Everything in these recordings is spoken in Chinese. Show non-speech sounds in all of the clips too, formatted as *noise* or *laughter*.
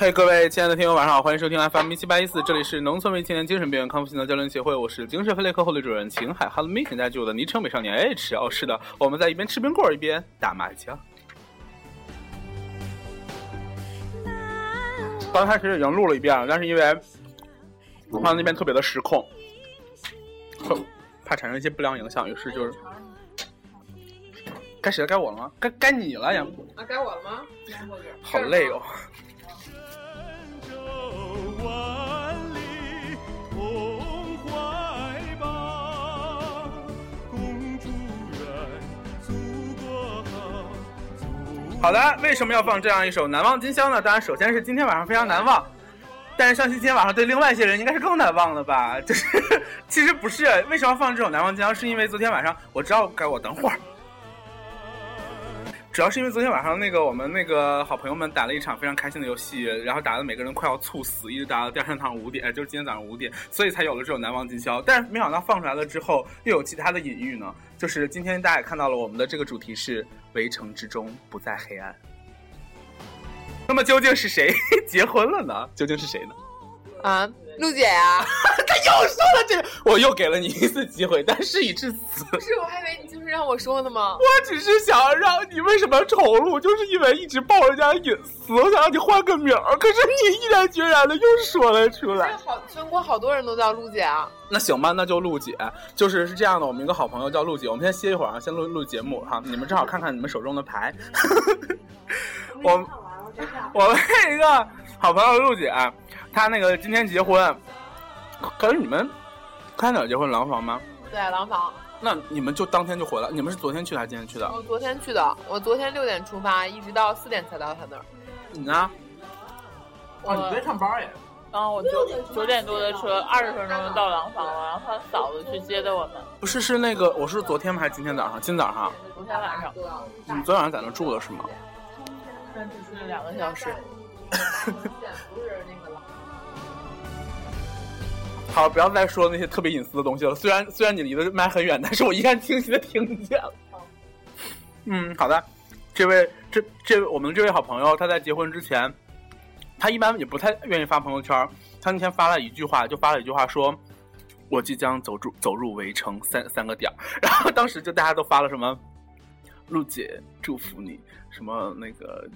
嘿，各位亲爱的听友，晚上好，欢迎收听 FM 一七八一四，这里是农村未青年精神病院康复心脏交流协会，我是精神分裂科护理主任秦海。Hello me，请大家记我的昵称美少年 H。哦，是的，我们在一边吃冰棍儿一边打麻将。刚开始已经录了一遍了，但是因为他那边特别的失控，怕产生一些不良影响，于是就是该谁了？该我了吗？该该你了呀！啊，该我了吗？好累哦。万里同怀抱，公主远，祖国好。好的，为什么要放这样一首《难忘今宵》呢？当然，首先是今天晚上非常难忘，但是相信今天晚上对另外一些人应该是更难忘的吧？*laughs* 就是其实不是，为什么放这首《难忘今宵》？是因为昨天晚上我知道该我等会儿。主要是因为昨天晚上那个我们那个好朋友们打了一场非常开心的游戏，然后打的每个人快要猝死，一直打到第二天早上五点，就是今天早上五点，所以才有了这种难忘今宵。但是没想到放出来了之后，又有其他的隐喻呢。就是今天大家也看到了，我们的这个主题是“围城之中不再黑暗”。那么究竟是谁 *laughs* 结婚了呢？究竟是谁呢？啊，陆姐啊、*laughs* 他又说了这个，我又给了你一次机会，但事已至此。不是，我还以为你就是让我说的吗？*laughs* 我只是想让你为什么丑录，就是因为一直爆人家隐私，我想让你换个名儿，可是你毅然决然的又说了出这来。好，全国好多人都叫陆姐啊。那行吧，那就陆姐，就是是这样的，我们一个好朋友叫陆姐，我们先歇一会儿啊，先录录节目哈，你们正好看看你们手中的牌。我 *laughs* 我们一个好朋友陆姐，她那个今天结婚，可是你们开哪儿结婚？廊坊吗？对，廊坊。那你们就当天就回来？你们是昨天去的还是今天去的？我昨天去的，我昨天六点出发，一直到四点才到他那儿。你呢？我上班耶？然后我九九点多的车，二十分钟就到廊坊了，然后他嫂子去接的我们。不是，是那个，我是昨天吗？还是今天早上？今早上。昨天晚上，你昨天晚上在那住的是吗？是两个小时。*laughs* 好，不要再说那些特别隐私的东西了。虽然虽然你离的麦很远，但是我依然清晰的听见了。嗯，好的。这位这这我们这位好朋友，他在结婚之前，他一般也不太愿意发朋友圈。他那天发了一句话，就发了一句话说：“我即将走入走入围城三三个点。*laughs* ”然后当时就大家都发了什么“陆姐祝福你”什么那个。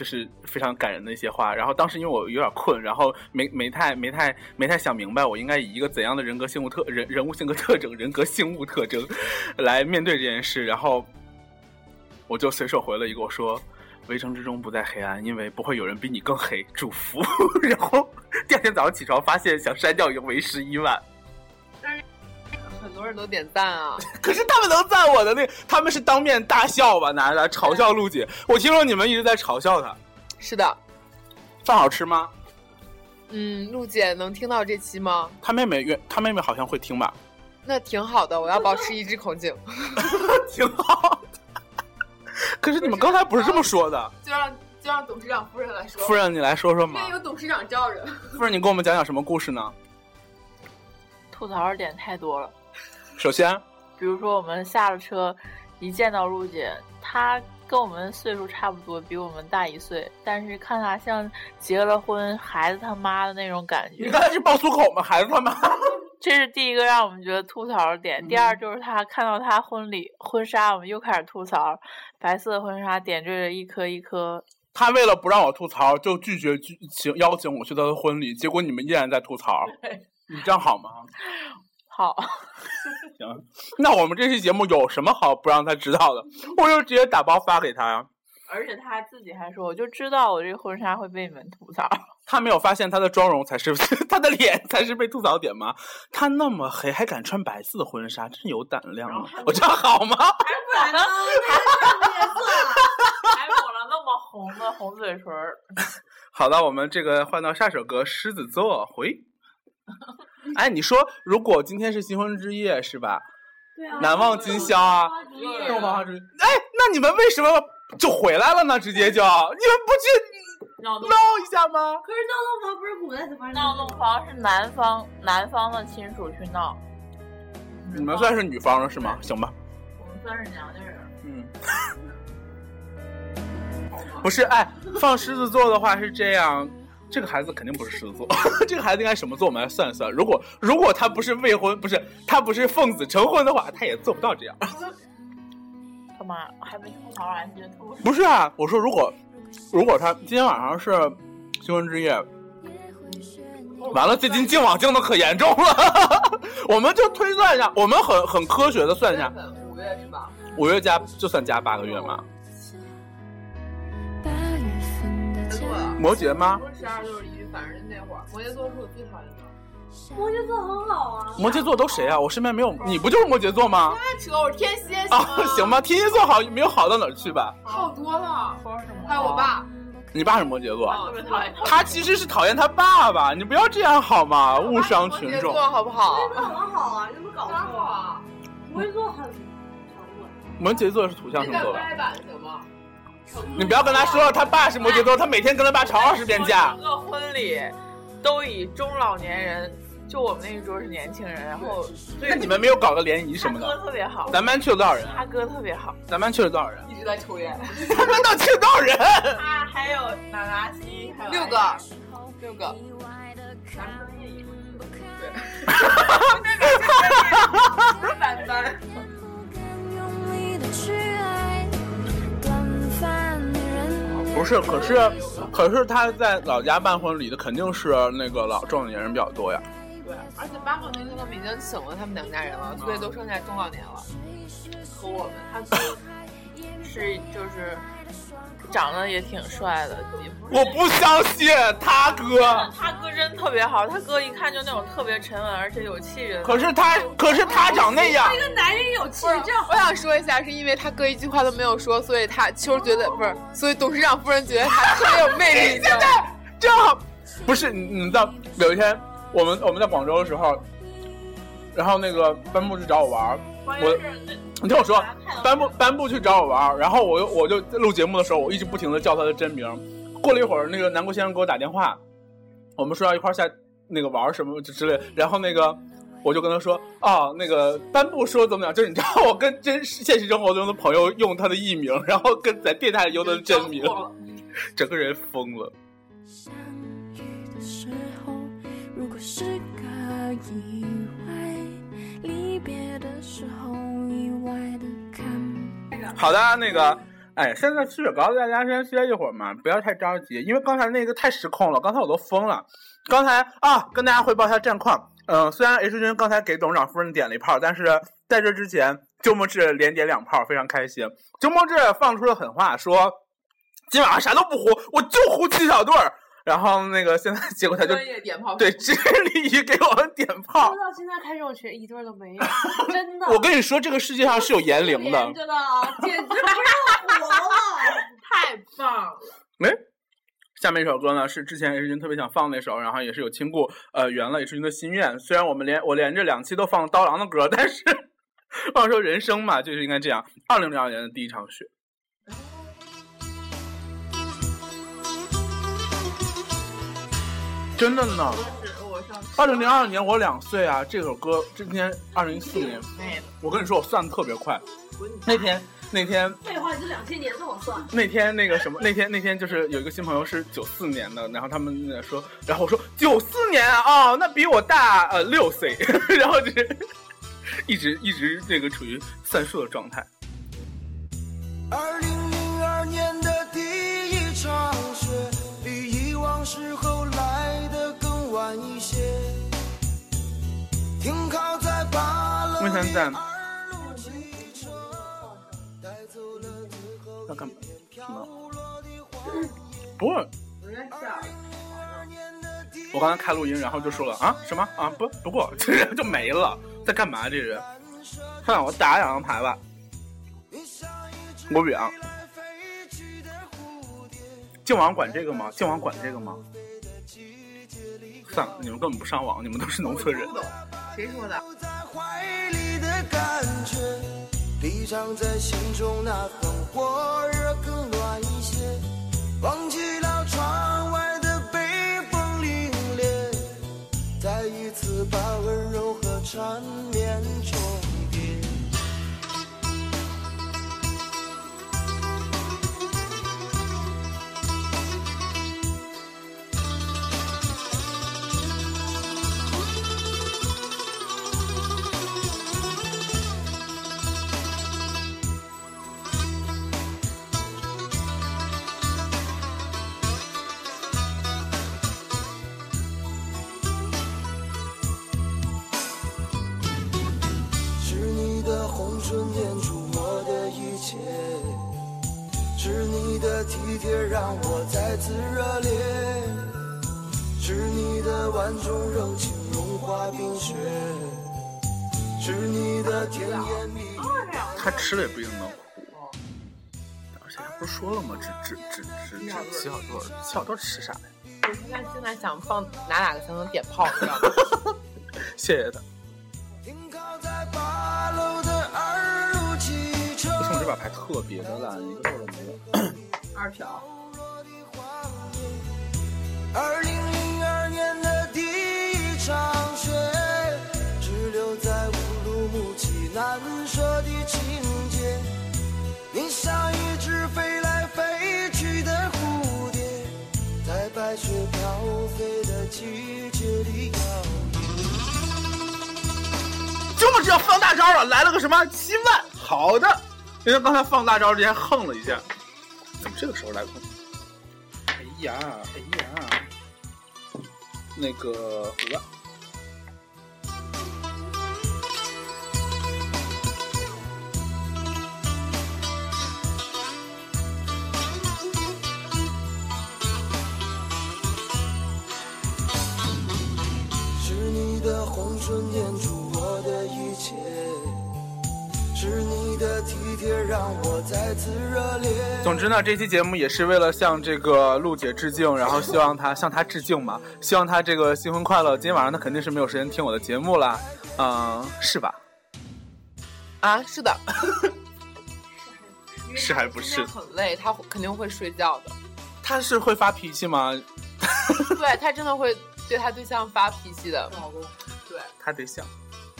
就是非常感人的一些话，然后当时因为我有点困，然后没没太没太没太想明白，我应该以一个怎样的人格性物特人人物性格特征人格性物特征来面对这件事，然后我就随手回了一个我说：“围城之中不再黑暗，因为不会有人比你更黑。”祝福。*laughs* 然后第二天早上起床发现想删掉已经为时已晚，多人都点赞啊。*laughs* 可是他们能赞我的那，他们是当面大笑吧，拿着嘲笑陆姐。我听说你们一直在嘲笑她，是的，饭好吃吗？嗯，陆姐能听到这期吗？他妹妹愿，他妹妹好像会听吧，那挺好的，我要保持一致口径，*laughs* 挺好的。可是你们刚才不是这么说的，就让就让董事长夫人来说。夫人，你来说说嘛因为。有董事长罩着。夫人，你给我们讲讲什么故事呢？吐槽的点太多了，首先，比如说我们下了车，一见到陆姐，她跟我们岁数差不多，比我们大一岁，但是看她像结了婚孩子他妈的那种感觉。你刚才是爆粗口吗？孩子他妈！*laughs* 这是第一个让我们觉得吐槽的点。第二就是他看到他婚礼婚纱，我们又开始吐槽，白色婚纱点缀着一颗一颗。他为了不让我吐槽，就拒绝请邀请我去他的婚礼，结果你们依然在吐槽，*laughs* 你这样好吗？好，*laughs* 行，那我们这期节目有什么好不让他知道的？我就直接打包发给他呀。而且他自己还说，我就知道我这个婚纱会被你们吐槽。*laughs* 他没有发现他的妆容才是 *laughs* 他的脸才是被吐槽点吗？他那么黑还敢穿白色的婚纱，真有胆量啊！我这样好吗？不然呢？还抹了那么红的红嘴唇。好的，我们这个换到下首歌《狮子座》回。*laughs* 哎，你说如果今天是新婚之夜是吧？对啊难忘今宵啊！洞房花烛夜。哎，那你们为什么就回来了呢？直接就你们不去闹闹一下吗？可是闹洞房不是古代才发生的闹洞房是男方男方的亲属去闹，你们算是女方了是吗？行吧，我们算是娘家人。嗯。*laughs* 不是，哎，放狮子座的话是这样，这个孩子肯定不是狮子座，*laughs* 这个孩子应该什么座？我们来算一算。如果如果他不是未婚，不是他不是奉子成婚的话，他也做不到这样。干嘛？还没吐槽完就吐？不是啊，我说如果如果他今天晚上是新婚之夜，完了，最近净网净的可严重了。*laughs* 我们就推算一下，我们很很科学的算一下，五月是吧？五月加就算加八个月嘛。摩羯吗？不是十二就是一，反正是那会儿。摩羯座是我最讨厌的。摩羯座很好啊。摩羯座都谁啊？我身边没有，你不就是摩羯座吗？太扯，我是天蝎啊，行吧，天蝎座好没有好到哪儿去吧？好多了，说什么？还有我爸，你爸是摩羯座，特别讨厌他其实是讨厌他爸爸，你不要这样好吗？误伤群众。摩羯座好不好？摩羯座很好啊，你怎么搞哪错？好啊？摩羯座很沉稳。摩羯座是土象星座吧？掰板行吗？你不要跟他说他爸是摩羯座，他每天跟他爸吵二十遍架整。个婚礼都以中老年人，就我们那一桌是年轻人，然后那你们没有搞个联谊什么他哥的？特别好，咱班去了多少人？他哥特别好，咱班去了多少人？一直在抽烟，咱班到去了多少人？他还有娜娜西，还有六个六个。三班。*laughs* 不是，可是可是他在老家办婚礼的肯定是那个老中年人比较多呀。对，而且八号那天他们已经请了他们两家人了，所以都剩下中老年了。和我们，他是就是长得也挺帅的，也不我不相信他哥，他哥真特别好，他哥一看就那种特别沉稳而且有气质。可是他可是他长那样，一个男人有气质，我想说一下，是因为他哥一句话都没有说，所以他秋觉得不是，所以董事长夫人觉得他特别有魅力。*laughs* 你知道吗正好不是你你知道有一天我们我们在广州的时候，然后那个班布去找我玩儿，我你听我说，班布班布去找我玩儿，然后我又我就录节目的时候，我一直不停的叫他的真名。过了一会儿，那个南国先生给我打电话，我们说要一块儿下那个玩儿什么之类，然后那个。我就跟他说，哦，那个班布说怎么样？就是你知道，我跟真实现实生活中的朋友用他的艺名，然后跟在电台里用他的真名，整个人疯了。相遇的时候，如果是个意外，离别的时候意外的看。好的，那个，哎，现在吃雪糕，大家先歇一会儿嘛，不要太着急，因为刚才那个太失控了，刚才我都疯了。刚才啊，跟大家汇报一下战况。嗯、虽然 H 君刚才给董事长夫人点了一炮，但是在这之前，周末志连点两炮，非常开心。周末志放出了狠话，说今晚上啥都不胡，我就胡七小队儿。然后那个现在结果他就专业点炮，对致力于给我们点炮说。到现在开这种群一对儿都没有，*laughs* 真的。我跟你说，这个世界上是有年龄的真。的啊，简直不是活了。*laughs* 太棒了。哎，下面一首歌呢是之前 H 君特别想放那首，然后也是有亲故呃圆了 H 君的心愿。虽然我们连我连着两期都放刀郎的歌，但是 *laughs* 话说人生嘛就是应该这样。二零零二年的第一场雪，真的呢。我上二零零二年我两岁啊，这首歌今天二零一四年，妹我跟你说我算的特别快。那天那天废话，你这两千年这么算？那天那个什么，那天那天就是有一个新朋友是九四年的，然后他们那说，然后我说九四年啊，哦，那比我大呃六岁，*laughs* 然后就是一直一直这个处于算数的状态。八楼问山站的二路汽车，带走了最后要干嘛？什么？不是，我在笑。我刚才开录音，然后就说了啊什么啊不不过 *laughs* 这人就没了，在干嘛这人？算了，我打两张牌吧。我远。净网管这个吗？净网管这个吗？算了，你们根本不上网，你们都是农村人。谁说的？怀里的感觉，比藏在心中那份火热更暖一些。忘记了窗外的北风凛冽，再一次把温柔和缠绵重体贴让我再次热烈，是你的万种柔情融化冰雪，是你的甜言蜜语。他吃了也不一定能糊。而且不是说了吗？只只只只只七小多，七小多吃啥呀？我现在现在想放哪哪个才能点炮，你知道吗？*laughs* 谢谢他。牌特别的烂，一个漏都没有？二条。二零零二年的第一场雪，只留在乌鲁木齐难舍的情节。你像一只飞来飞去的蝴蝶，在白雪飘飞的季节里摇曳。这么知道放大招了，来了个什么七万？好的，因为刚才放大招之前横了一下，怎么这个时候来碰？哎呀，哎呀，那个五万。是你的红唇粘住我的一切，是你的体贴让我再次热烈。总之呢，这期节目也是为了向这个陆姐致敬，然后希望她向她致敬嘛，希望她这个新婚快乐。今天晚上她肯定是没有时间听我的节目啦，嗯、是吧？啊，是的，是还不是？很累，她肯定会睡觉的。她是会发脾气吗？*laughs* 对她真的会对她对象发脾气的。老公，对她对象，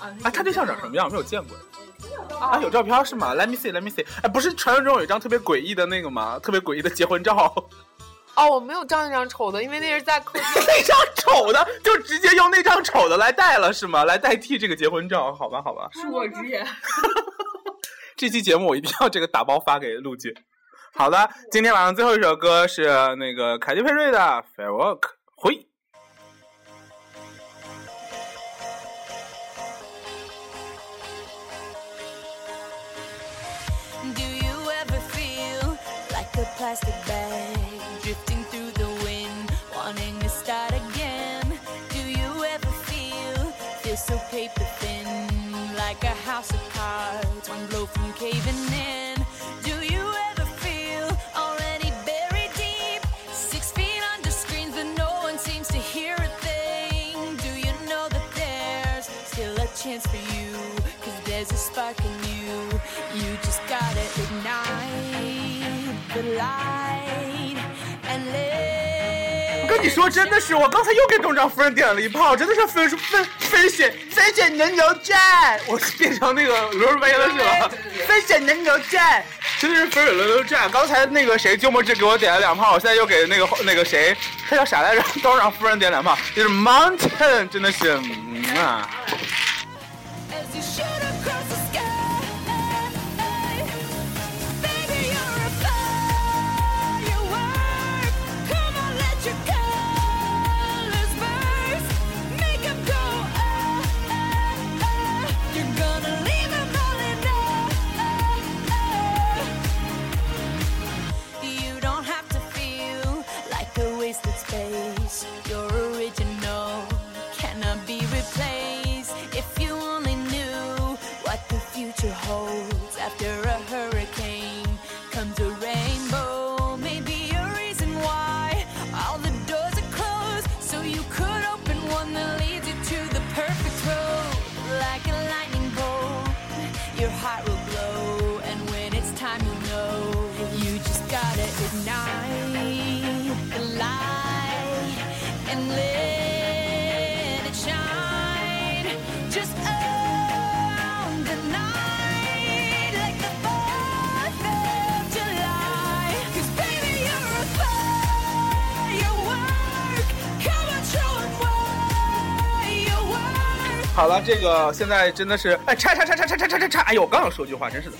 啊，哎，她对象长什么样？没有见过。啊，有照片是吗？Let me see，Let me see。哎，不是传说中有一张特别诡异的那个吗？特别诡异的结婚照，*laughs* 哦，我没有照那张丑的，因为那是在客厅。那张丑的就直接用那张丑的来代了是吗？来代替这个结婚照？好吧，好吧。恕我直言。*laughs* 这期节目我一定要这个打包发给陆姐。好的，今天晚上最后一首歌是那个凯蒂佩瑞的《Firework》回。我跟你说，真的是，我刚才又给董长夫人点了一炮，真的是分分分选分选牛牛战，我变成那个罗尔威了是吧？分选牛牛战，真的是分选牛牛战。刚才那个谁鸠摩智给我点了两炮，我现在又给那个那个谁，他叫啥来着？*laughs* 董长夫人点两炮，就是 Mountain，真的是，嗯啊。好了，这个现在真的是，哎，叉叉叉叉叉叉叉叉叉，哎呦，我刚想说句话，真是的。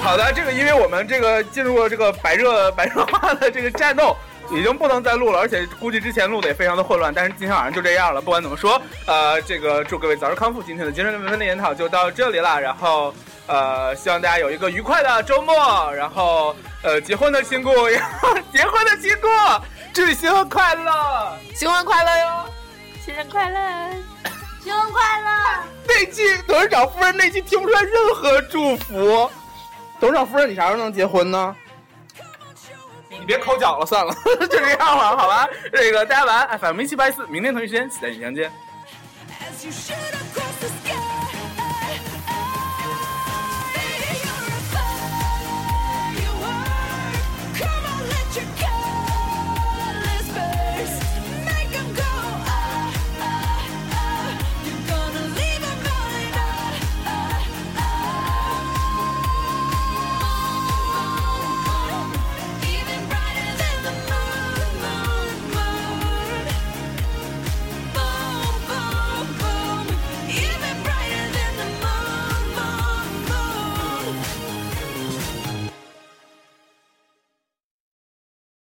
好的，这个因为我们这个进入了这个白热 *laughs* 白热化的这个战斗，已经不能再录了，而且估计之前录的也非常的混乱。但是今天晚上就这样了，不管怎么说，呃，这个祝各位早日康复。今天的精神文分的研讨就到这里了，然后呃，希望大家有一个愉快的周末。然后呃，结婚的亲故，然后结婚的亲故，祝你新婚快乐！新婚快乐哟！新年快乐！*laughs* 新婚快乐！那句董事长夫人那句听不出来任何祝福。董事长夫人，你啥时候能结婚呢？你别抠脚了，算了，*laughs* 就这样了，好吧？这个大家晚安，FM 一七八四，明天同一时间，期待你相见。As you should